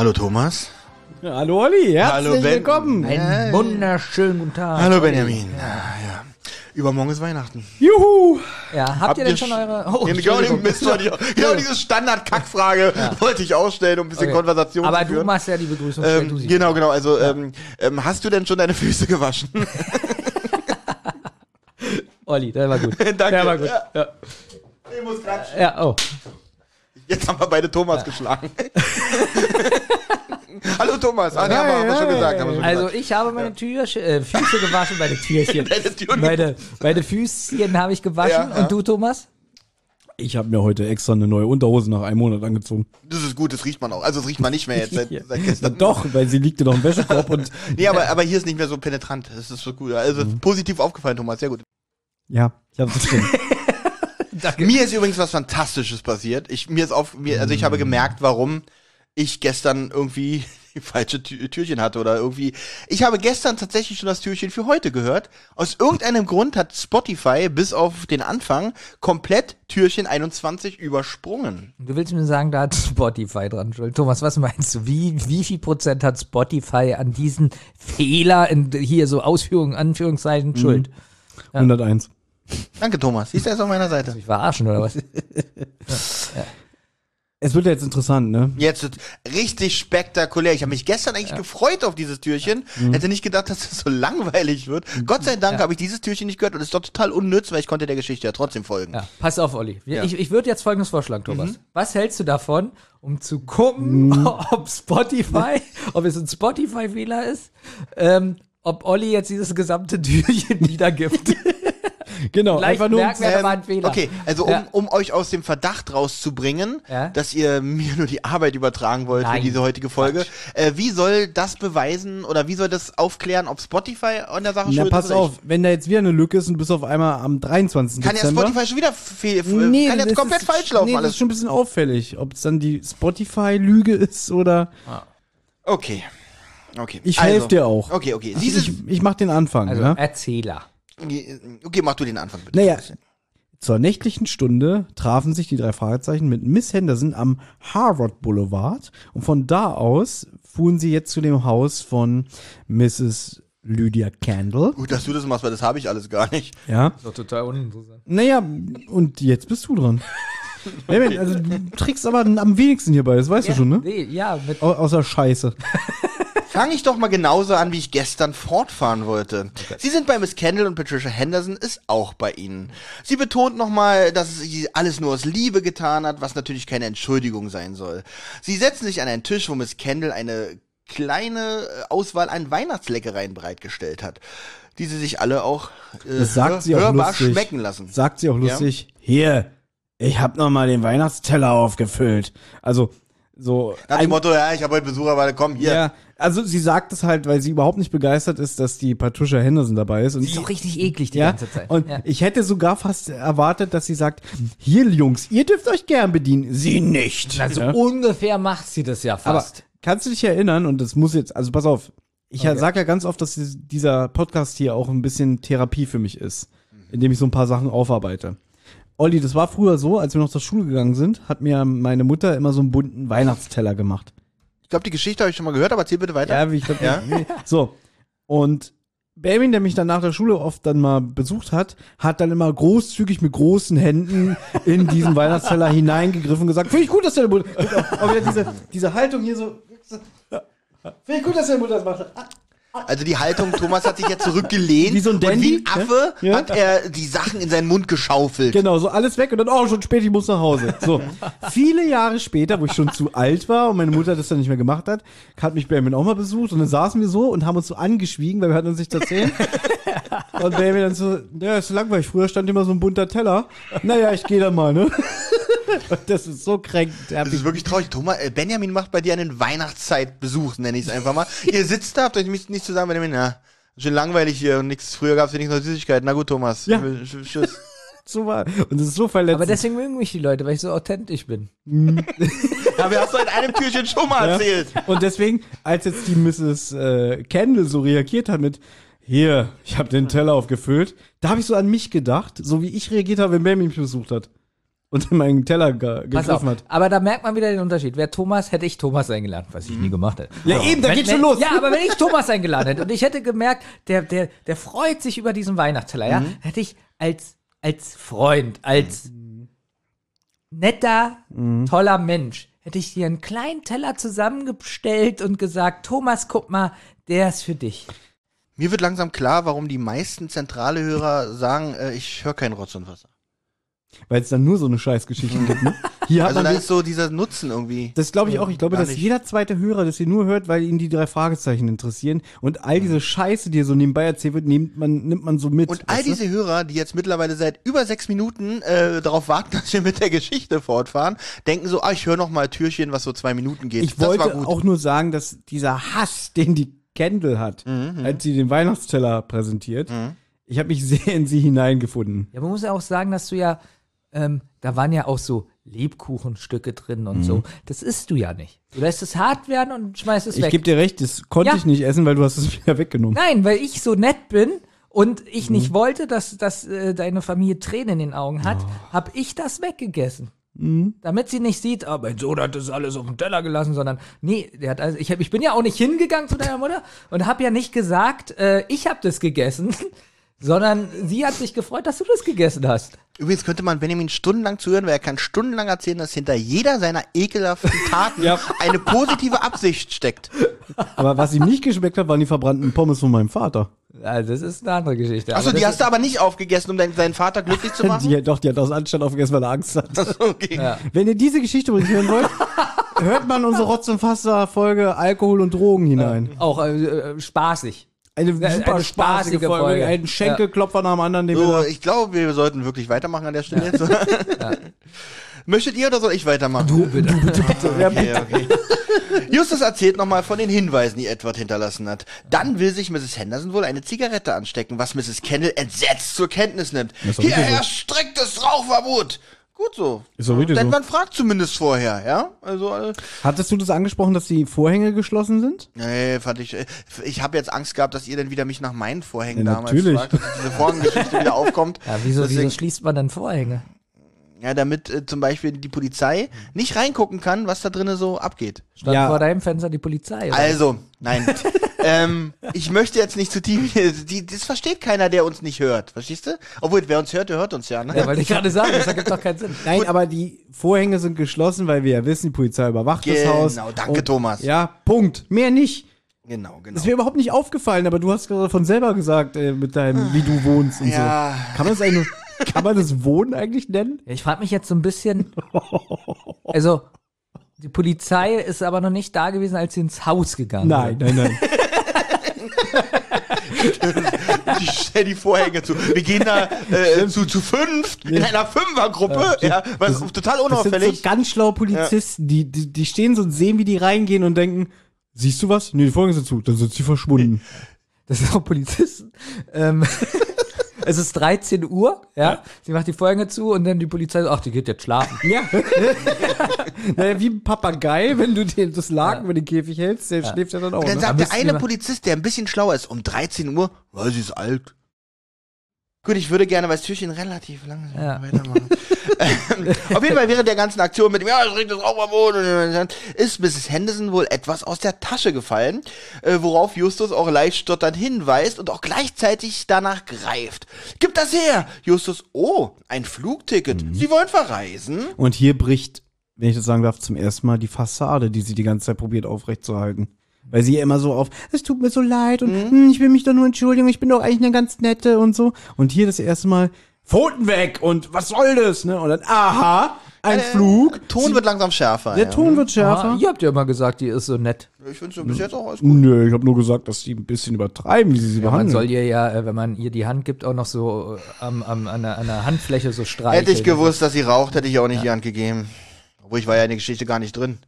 Hallo Thomas. Ja, hallo Olli, herzlich Hallo, Ben. willkommen. Einen wunderschönen guten Tag. Hallo Benjamin. Ja, ja. Übermorgen ist Weihnachten. Juhu. Ja, habt, ihr denn schon eure... Oh, Ja, genau, Mist ich, genau diese Standard-Kackfrage wollte ich ausstellen, um ein bisschen Okay. Konversation Aber zu du führen. machst ja die Begrüßung. du ähm, sie. genau, genau. Also, ähm, ähm, hast du denn schon deine Füße gewaschen? Olli, der war gut. Danke. Der war gut. Ja. Ja, Ich muss klatschen. ja oh. Jetzt haben wir beide Thomas geschlagen. Hallo Thomas. Ah, nee, haben wir, haben wir schon gesagt. Haben wir schon Also gesagt. ich habe meine Türchen, äh, Füße gewaschen, meine Türchen. Meine, meine Füßchen habe ich gewaschen. Ja, ja. Und du, Thomas? Ich habe mir heute extra eine neue Unterhose nach einem Monat angezogen. Das ist gut, das riecht man auch. Also, das riecht man nicht mehr jetzt seit, seit gestern. doch, weil sie liegte noch im Wäschekorb und Nee, aber, aber hier ist nicht mehr so penetrant. Das ist so gut. Also, Mhm. positiv aufgefallen, Thomas. Sehr gut. ja, ich habe das schon. Mir ist übrigens was Fantastisches passiert. Ich, mir ist auf, mir, also ich habe gemerkt, warum ich gestern irgendwie die falsche Tü- Türchen hatte oder irgendwie. Ich habe gestern tatsächlich schon das Türchen für heute gehört. Aus irgendeinem Grund hat Spotify bis auf den Anfang komplett Türchen 21 übersprungen. Du willst mir sagen, da hat Spotify dran schuld. Thomas, was meinst du? Wie, wie viel Prozent hat Spotify an diesen Fehler in hier so Ausführungen, Anführungszeichen schuld? 101. Danke, Thomas. Siehst du, er ist auf meiner Seite. Ich verarschen oder was? Es wird ja jetzt interessant, ne? Jetzt ist richtig spektakulär. Ich habe mich gestern eigentlich gefreut auf dieses Türchen. Mhm. Hätte nicht gedacht, dass es so langweilig wird. Gott sei Dank habe ich dieses Türchen nicht gehört und es ist doch total unnütz, weil ich konnte der Geschichte ja trotzdem folgen. Ja, pass auf, Olli. Ja. Ich, ich würde jetzt folgendes vorschlagen, Thomas. Was hältst du davon, um zu gucken, ob Spotify, ob es ein Spotify-Fehler ist, ähm, ob Olli jetzt dieses gesamte Türchen wiedergibt? Genau, Vielleicht einfach nur. merken wir, da war ein Fehler. Okay, also um, Ja. um euch aus dem Verdacht rauszubringen, Ja. dass ihr mir nur die Arbeit übertragen wollt für Nein, diese heutige Folge, äh, wie soll das beweisen oder wie soll das aufklären, ob Spotify an der Sache Na, schuld pass ist? oder auf, wenn da jetzt wieder eine Lücke ist und bis auf einmal am 23. ich? Kann ja Dezember. Spotify schon wieder fehl, Nee, kann jetzt das komplett ist, falsch laufen nee, das alles. ist schon ein bisschen auffällig, ob es dann die Spotify-Lüge ist oder. Okay. Okay. Ich also, helfe dir auch. Okay, okay. Ich, Dieses, ich, ich mach den Anfang, Also ja? Erzähler. Okay, mach du den Anfang bitte. Naja, zur nächtlichen Stunde trafen sich die drei Fragezeichen mit Miss Henderson am Harvard Boulevard und von da aus fuhren sie jetzt zu dem Haus von Mrs. Lydia Candle. Gut, dass du das machst, weil das habe ich alles gar nicht. Ja. Doch total uninteressant. Naja, und jetzt bist du dran. Hey, also du trickst aber am wenigsten hierbei, das weißt du schon, ne? Nee, ja, mit Au außer Scheiße. Fange ich doch mal genauso an, wie ich gestern fortfahren wollte. Sie sind bei Miss Kendall und Patricia Henderson ist auch bei ihnen. Sie betont nochmal, dass sie alles nur aus Liebe getan hat, was natürlich keine Entschuldigung sein soll. Sie setzen sich an einen Tisch, wo Miss Kendall eine kleine äh, Auswahl an Weihnachtsleckereien bereitgestellt hat, die sie sich alle auch äh, Das sagt sie auch hörbar lustig. schmecken lassen. Sagt sie auch lustig. Hier, ich hab noch mal den Weihnachtsteller aufgefüllt. Also so Nach dem Motto, ja, ich habe heute Besucher, warte, komm, hier. Ja, also sie sagt es halt, weil sie überhaupt nicht begeistert ist, dass die Patricia Henderson dabei ist. Und ist doch richtig eklig die ja, ganze Zeit. und ja. ich hätte sogar fast erwartet, dass sie sagt, hier Jungs, ihr dürft euch gern bedienen, sie nicht. Also ja? ungefähr macht sie das ja Aber fast. kannst du dich erinnern, und das muss jetzt, also pass auf, ich Okay. sage ja ganz oft, dass dies- dieser Podcast hier auch ein bisschen Therapie für mich ist, indem ich so ein paar Sachen aufarbeite. Olli, das war früher so, als wir noch zur Schule gegangen sind, hat mir meine Mutter immer so einen bunten Weihnachtsteller gemacht. Ich glaube, die Geschichte habe ich schon mal gehört, aber erzähl bitte weiter. Ja, wie ich glaub, Ja? So. Und Benjamin, der mich dann nach der Schule oft dann mal besucht hat, hat dann immer großzügig mit großen Händen in diesen Weihnachtsteller hineingegriffen und gesagt, finde ich gut, dass deine Mutter, und auch, auch wieder diese, diese Haltung hier so, finde ich gut, dass deine Mutter das macht. Also die Haltung, Thomas hat sich ja zurückgelehnt Wie so ein und Dandy, wie ein Affe ja? hat er die Sachen in seinen Mund geschaufelt. Genau, so alles weg und dann, oh, schon spät, ich muss nach Hause. So. Viele Jahre später, wo ich schon zu alt war und meine Mutter das dann nicht mehr gemacht hat, hat mich Benjamin auch mal besucht und dann saßen wir so und haben uns so angeschwiegen, weil wir hatten uns nicht erzählt. und Benjamin dann so, ja, ist so langweilig, früher stand immer so ein bunter Teller. Naja, ich gehe da mal, ne? Und das ist so kränkend. Das ist wirklich traurig. Thomas, äh, Benjamin macht bei dir einen Weihnachtszeitbesuch, nenne ich es einfach mal. Ihr sitzt da, habt euch nicht, nicht zusammen, Benjamin, ja, schön langweilig hier und nichts, früher gab es ja nichts noch Süßigkeiten. Na gut, Thomas. Ja. Ich will- sch- Tschüss. so war. Und das ist so verletzend. Aber deswegen mögen mich die Leute, weil ich so authentisch bin. Ja, wir hast du in einem Türchen schon mal Ja. erzählt. Und deswegen, als jetzt die Mrs. Äh, Kendall so reagiert hat mit, hier, ich habe den Teller aufgefüllt, da habe ich so an mich gedacht, so wie ich reagiert habe, wenn Benjamin mich besucht hat. Unter meinen Teller ge Pass auf. gegriffen hat. Aber da merkt man wieder den Unterschied. Wer Thomas, hätte ich Thomas eingeladen, was ich nie gemacht hätte. Ja, eben, da Wenn- geht's schon los. Ja, aber wenn ich Thomas eingeladen hätte und ich hätte gemerkt, der, der, der freut sich über diesen Weihnachtsteller, ja, hätte ich als, als Freund, als netter, toller Mensch, hätte ich dir einen kleinen Teller zusammengestellt und gesagt, Thomas, guck mal, der ist für dich. Mir wird langsam klar, warum die meisten zentrale Hörer sagen, äh, ich höre kein Rotz und Wasser. Weil es dann nur so eine Scheißgeschichte gibt. Ne? Hier hat Also man da ist so dieser Nutzen irgendwie. Das glaube ich auch. Ich glaube, dass nicht. jeder zweite Hörer das hier nur hört, weil ihn die drei Fragezeichen interessieren. Und all diese Scheiße, die hier so nebenbei erzählt wird, nimmt man, nimmt man so mit. Und all weißt du? diese Hörer, die jetzt mittlerweile seit über sechs Minuten äh, darauf warten, dass wir mit der Geschichte fortfahren, denken so, ah, ich höre noch mal Türchen, was so zwei Minuten geht. Ich das war wollte gut. auch nur sagen, dass dieser Hass, den die Kendall hat, Mhm, als sie den Weihnachtsteller präsentiert, ich habe mich sehr in sie hineingefunden. Ja, man muss ja auch sagen, dass du ja, ähm, da waren ja auch so Lebkuchenstücke drin und Mhm. so. Das isst du ja nicht. Du lässt es hart werden und schmeißt es Ich weg. gebe dir recht, das konnte Ja. ich nicht essen, weil du hast es wieder weggenommen. Nein, weil ich so nett bin und ich Mhm. nicht wollte, dass, dass äh, deine Familie Tränen in den Augen hat, Oh. habe ich das weggegessen. Mhm. Damit sie nicht sieht, oh, mein Sohn hat das alles auf dem Teller gelassen, sondern nee, der hat also, ich, hab, ich bin ja auch nicht hingegangen zu deiner Mutter und habe ja nicht gesagt, äh, ich habe das gegessen, sondern sie hat sich gefreut, dass du das gegessen hast. Übrigens könnte man Benjamin stundenlang zuhören, weil er kann stundenlang erzählen, dass hinter jeder seiner ekelhaften Taten Ja. eine positive Absicht steckt. Aber was ihm nicht geschmeckt hat, waren die verbrannten Pommes von meinem Vater. Also das ist eine andere Geschichte. Achso, die das hast du aber nicht aufgegessen, um deinen, deinen Vater glücklich zu machen? Die, doch, die hat aus Anstand aufgegessen, weil er Angst hat. okay. Ja. Wenn ihr diese Geschichte übrigens hören wollt, hört man unsere Rotz- und Fasser-Folge Alkohol und Drogen hinein. auch äh, äh, spaßig. Eine eine super spaßige spaßige Folge. Folge. Ein Schenkelklopfer nach dem anderen, den So, ich glaube, wir sollten wirklich weitermachen an der Stelle jetzt. Möchtet ihr oder soll ich weitermachen? Du bitte. Okay, okay. Justus erzählt nochmal von den Hinweisen, die Edward hinterlassen hat. Dann will sich Mrs. Henderson wohl eine Zigarette anstecken, was Mrs. Kendall entsetzt zur Kenntnis nimmt. Hier herrscht striktes Rauchverbot. Gut so. Ist doch richtig Denn so. man fragt zumindest vorher, ja? Also, äh, Hattest du das angesprochen, dass die Vorhänge geschlossen sind? nee, fand ich. äh, Ich habe jetzt Angst gehabt, dass ihr dann wieder mich nach meinen Vorhängen Ja, damals natürlich. fragt, dass diese Vorhängeschichte wieder aufkommt. Ja, wieso, Deswegen- wieso schließt man dann Vorhänge? Ja, damit äh, zum Beispiel die Polizei nicht reingucken kann, was da drinnen so abgeht. Stand Ja. vor deinem Fenster die Polizei. Oder? Also, nein. ähm, ich möchte jetzt nicht zu tief. Die, das versteht keiner, der uns nicht hört. Verstehst du? Obwohl, wer uns hört, der hört uns ja. Ne? ja, weil ich gerade sagen, das ergibt doch keinen Sinn. Nein, aber die Vorhänge sind geschlossen, weil wir ja wissen, die Polizei überwacht das Genau, Haus. danke, Und- Thomas. Ja, Punkt. Mehr nicht. Genau, genau. Das wäre überhaupt nicht aufgefallen, aber du hast gerade von selber gesagt, äh, mit deinem, wie du wohnst und Ja. so. Kann man das eigentlich, kann man das Wohnen eigentlich nennen? Ja, ich frage mich jetzt so ein bisschen. Also, die Polizei ist aber noch nicht da gewesen, als sie ins Haus gegangen Nein, nein, nein. Ich stell die Vorhänge zu. Wir gehen da äh, zu, zu fünft in einer Fünfergruppe. Ja, was total Das sind so unauffällig. ganz schlaue Polizisten, die, die, die stehen so und sehen, wie die reingehen und denken, siehst du was? Nee, die Vorhänge sind zu. Dann sind sie verschwunden. Das sind auch Polizisten. Ähm, es ist 13 Uhr, ja? Sie macht die Vorhänge zu und dann die Polizei sagt, ach, die geht jetzt schlafen. Ja. naja, wie ein Papagei, wenn du den, das Laken über den Käfig hältst, der schläft ja dann auch. Dann Ne? sagt Aber der eine Polizist, der ein bisschen schlauer ist, um 13 Uhr, weil sie ist alt. Gut, ich würde gerne, weil das Türchen relativ langsam Ja. weitermachen. ähm, auf jeden Fall während der ganzen Aktion mit dem, ja, es regt das Rauchverbot, ist Mrs. Henderson wohl etwas aus der Tasche gefallen, äh, worauf Justus auch leicht stotternd hinweist und auch gleichzeitig danach greift. Gib das her! Justus, oh, ein Flugticket. Sie wollen verreisen? Und hier bricht, wenn ich das sagen darf, zum ersten Mal die Fassade, die sie die ganze Zeit probiert aufrechtzuerhalten. Weil sie immer so auf, es tut mir so leid und Mhm. hm, ich will mich doch nur entschuldigen, ich bin doch eigentlich eine ganz nette und so. Und hier das erste Mal, Pfoten weg und was soll das? Ne? Und dann, aha, ein Flug. Ton wird langsam schärfer. Der ja. Ton wird schärfer. Ah, ihr habt ja immer gesagt, die ist so nett. Ich finde so bis jetzt auch alles gut. Nö, ich habe nur gesagt, dass die ein bisschen übertreiben, wie sie sie Man behandeln. soll ihr ja, äh, wenn man ihr die Hand gibt, auch noch so äh, am, am, an, der, an der Handfläche so streicheln. Hätte ich gewusst, dass sie raucht, hätte ich ihr auch nicht die Hand gegeben. Obwohl ich war ja in der Geschichte gar nicht drin.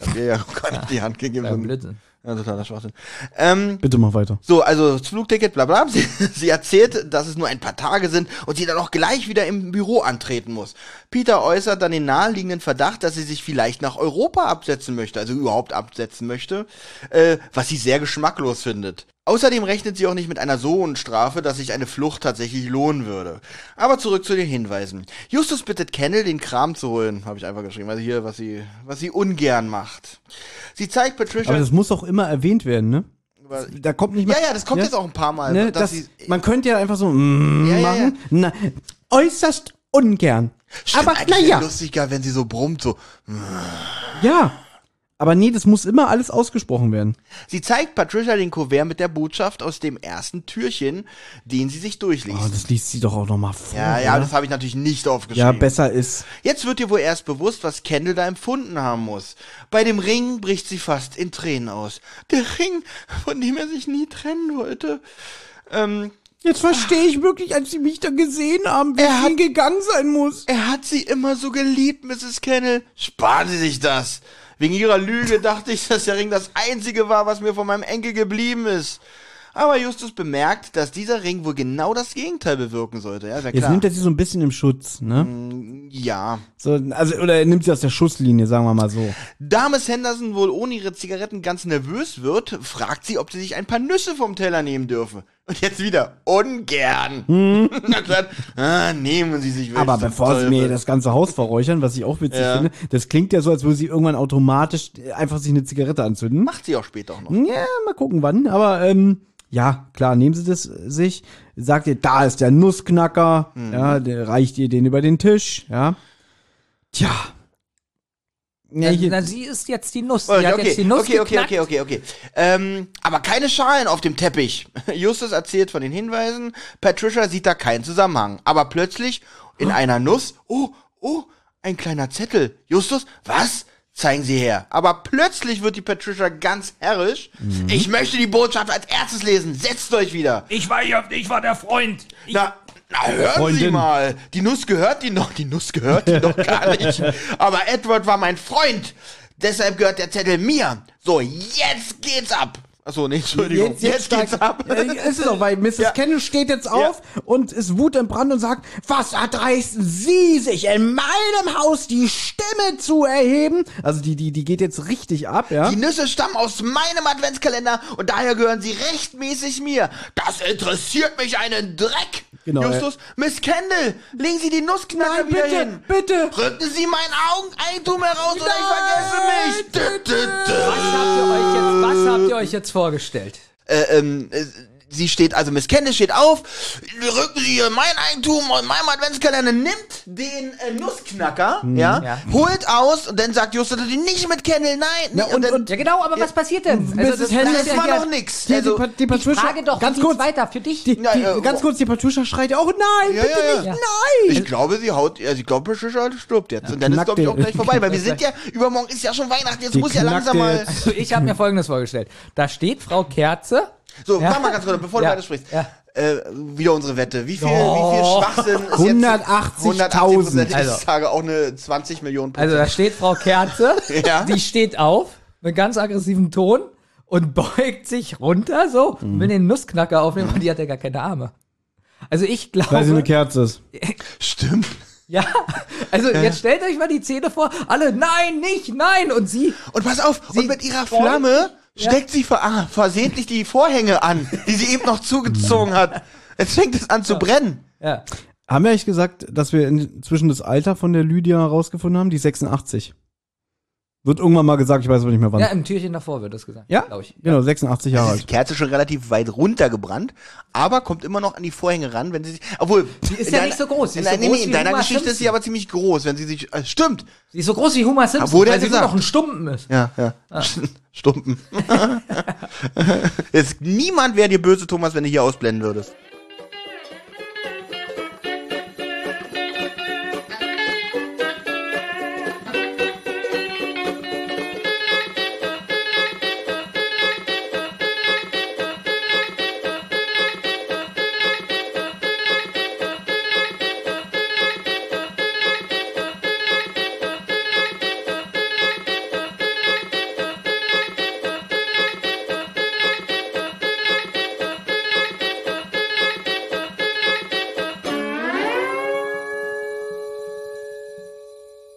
Ich hab ihr ja gar nicht die Hand gegeben. Ja, Blödsinn. Ja, totaler Schwachsinn. Ähm, Bitte mach weiter. so, also das Flugticket, bla bla. Sie, sie erzählt, dass es nur ein paar Tage sind und sie dann auch gleich wieder im Büro antreten muss. Peter äußert dann den naheliegenden Verdacht, dass sie sich vielleicht nach Europa absetzen möchte, also überhaupt absetzen möchte, äh, was sie sehr geschmacklos findet. Außerdem rechnet sie auch nicht mit einer so hohen Strafe, dass sich eine Flucht tatsächlich lohnen würde. Aber zurück zu den Hinweisen. Justus bittet Kendall, den Kram zu holen, habe ich einfach geschrieben. Also hier, was sie, was sie ungern macht. Sie zeigt Patricia. Aber das muss auch immer erwähnt werden, ne? Da kommt nicht mehr. ja, ja, das kommt jetzt auch ein paar Mal. Ne, dass das, man könnte ja einfach so mm, Ja, ja, ja. machen. Na, äußerst ungern. Stimmt, Aber naja, lustiger, wenn sie so brummt, so. ja. Aber nee, das muss immer alles ausgesprochen werden. Sie zeigt Patricia den Kuvert mit der Botschaft aus dem ersten Türchen, den sie sich durchliest. Oh, das liest sie doch auch noch mal vor. ja, ja, oder? das habe ich natürlich nicht ja, aufgeschrieben. besser ist. Jetzt wird ihr wohl erst bewusst, was Kendall da empfunden haben muss. Bei dem Ring bricht sie fast in Tränen aus. Der Ring, von dem er sich nie trennen wollte. Ähm, Jetzt verstehe ich wirklich, als sie mich da gesehen haben, wie Er hat- gegangen sein muss. er hat sie immer so geliebt, Mrs. Kendall. Sparen Sie sich das. Wegen ihrer Lüge dachte ich, dass der Ring das einzige war, was mir von meinem Enkel geblieben ist. Aber Justus bemerkt, dass dieser Ring wohl genau das Gegenteil bewirken sollte. Ja, ist ja Jetzt klar. nimmt er sie so ein bisschen im Schutz, ne? ja. So, also, oder er nimmt sie aus der Schusslinie, sagen wir mal so. Da Miss Henderson wohl ohne ihre Zigaretten ganz nervös wird, fragt sie, ob sie sich ein paar Nüsse vom Teller nehmen dürfe. Und jetzt wieder, ungern. Na klar, ah, nehmen Sie sich Aber bevor sie mir das ganze Haus verräuchern, was ich auch witzig Ja. finde, das klingt ja so, als würde sie irgendwann automatisch einfach sich eine Zigarette anzünden. Macht sie auch später auch noch. Ja, mal gucken wann. Aber ähm, ja, klar, nehmen sie das sich. Sagt ihr, da ist der Nussknacker. Mhm. Ja, der reicht ihr den über den Tisch. Ja. Tja. Hier, Na, sie ist jetzt die Nuss. Okay, Sie hat okay, jetzt die Nuss okay, okay, okay, okay, okay. Ähm, aber keine Schalen auf dem Teppich. Justus erzählt von den Hinweisen. Patricia sieht da keinen Zusammenhang. Aber plötzlich in einer Nuss, oh, oh, ein kleiner Zettel. Justus, was? Zeigen Sie her. Aber plötzlich wird die Patricia ganz herrisch. Mhm. Ich möchte die Botschaft als erstes lesen. Setzt euch wieder. Ich war ja, ich war der Freund. Ich, Na, na hören Sie Freundin. mal. Die Nuss gehört die noch. Die Nuss gehört die noch gar nicht. Aber Edward war mein Freund. Deshalb gehört der Zettel mir. So, jetzt geht's ab. Achso, nee, Entschuldigung. Jetzt, geht's steigt- ab. Ja, es ist auch, weil Mrs. Ja. Kendall steht jetzt auf und ist wutentbrannt und sagt, was erdreisten Sie sich in meinem Haus die Stimme zu erheben? Also die, die, die geht jetzt richtig ab, ja? Die Nüsse stammen aus meinem Adventskalender und daher gehören sie rechtmäßig mir. Das interessiert mich einen Dreck. Genau, Justus, Miss Kendall, legen Sie die Nussknacker Nein, wieder bitte, hin. bitte. Rücken Sie mein Augeneigentum heraus oder ich vergesse mich. Dü. was habt ihr euch jetzt, was habt ihr euch jetzt vorgestellt? äh, ähm, äh, sie steht, also Miss Candice steht auf, rücken Sie ihr mein Eigentum und meinem Adventskalender, nimmt den äh, Nussknacker, ja, Ja. holt aus und dann sagt Justus natürlich nicht mit Kendall, nein, Na, nicht, und- dann, und- Ja genau, aber was passiert denn? Mrs. Henderson- das ja war hier- noch nix. Die, Also, die, die Ich Patricia, frage doch, ganz kurz, weiter für dich? Die, Ja, die, äh, ganz oh. kurz, die Patricia schreit auch, nein, Ja, bitte ja, ja. nicht, nein. ich glaube, sie haut, also ich glaube, Patricia stirbt jetzt. und dann ist, glaube ich, auch gleich vorbei, weil wir sind ja, übermorgen ist ja schon Weihnachten, jetzt muss ja langsam mal. Also ich habe mir folgendes vorgestellt. Da steht Frau Kerze. So, Ja. warte mal ganz kurz, bevor Ja. du weiter sprichst. Ja. Äh, wieder unsere Wette. Wie viel, Oh. wie viel Schwachsinn ist 180.000. jetzt? 180%. Also. Ich sage auch eine 20 Millionen Prozent. Also da steht Frau Kerze. Ja. Die steht auf mit ganz aggressivem Ton und beugt sich runter so und will den Nussknacker aufnehmen und die hat ja gar keine Arme. Also ich glaube. Weil sie eine Kerze ist. Stimmt. Ja, also jetzt stellt euch mal die Szene vor, alle, nein, nicht, nein, und sie, Und pass auf, Sie und mit ihrer Flamme Ja. Steckt sie ver ah, versehentlich die Vorhänge an, die sie eben noch zugezogen hat. Jetzt fängt es an zu brennen. ja, Haben wir eigentlich gesagt, dass wir inzwischen das Alter von der Lydia herausgefunden haben? Die 86. Wird irgendwann mal gesagt, ich weiß aber nicht mehr wann. ja, im Türchen davor wird das gesagt, Ja, glaube ich. genau, 86 Jahre Die alt. Kerze schon relativ weit runtergebrannt, aber kommt immer noch an die Vorhänge ran, wenn sie sich. Obwohl. Die ist ja nicht so groß, sie In, ist so deiner- nee, groß nee, in wie deiner Homer Geschichte ist sie Simpson. aber ziemlich groß, wenn sie sich. Äh, stimmt. Sie ist so groß wie Homer Simpson, ja weil sie nur gesagt. noch ein Stumpen ist. Ja, ja. Stumpen. Jetzt niemand wäre dir böse, Thomas, wenn du hier ausblenden würdest.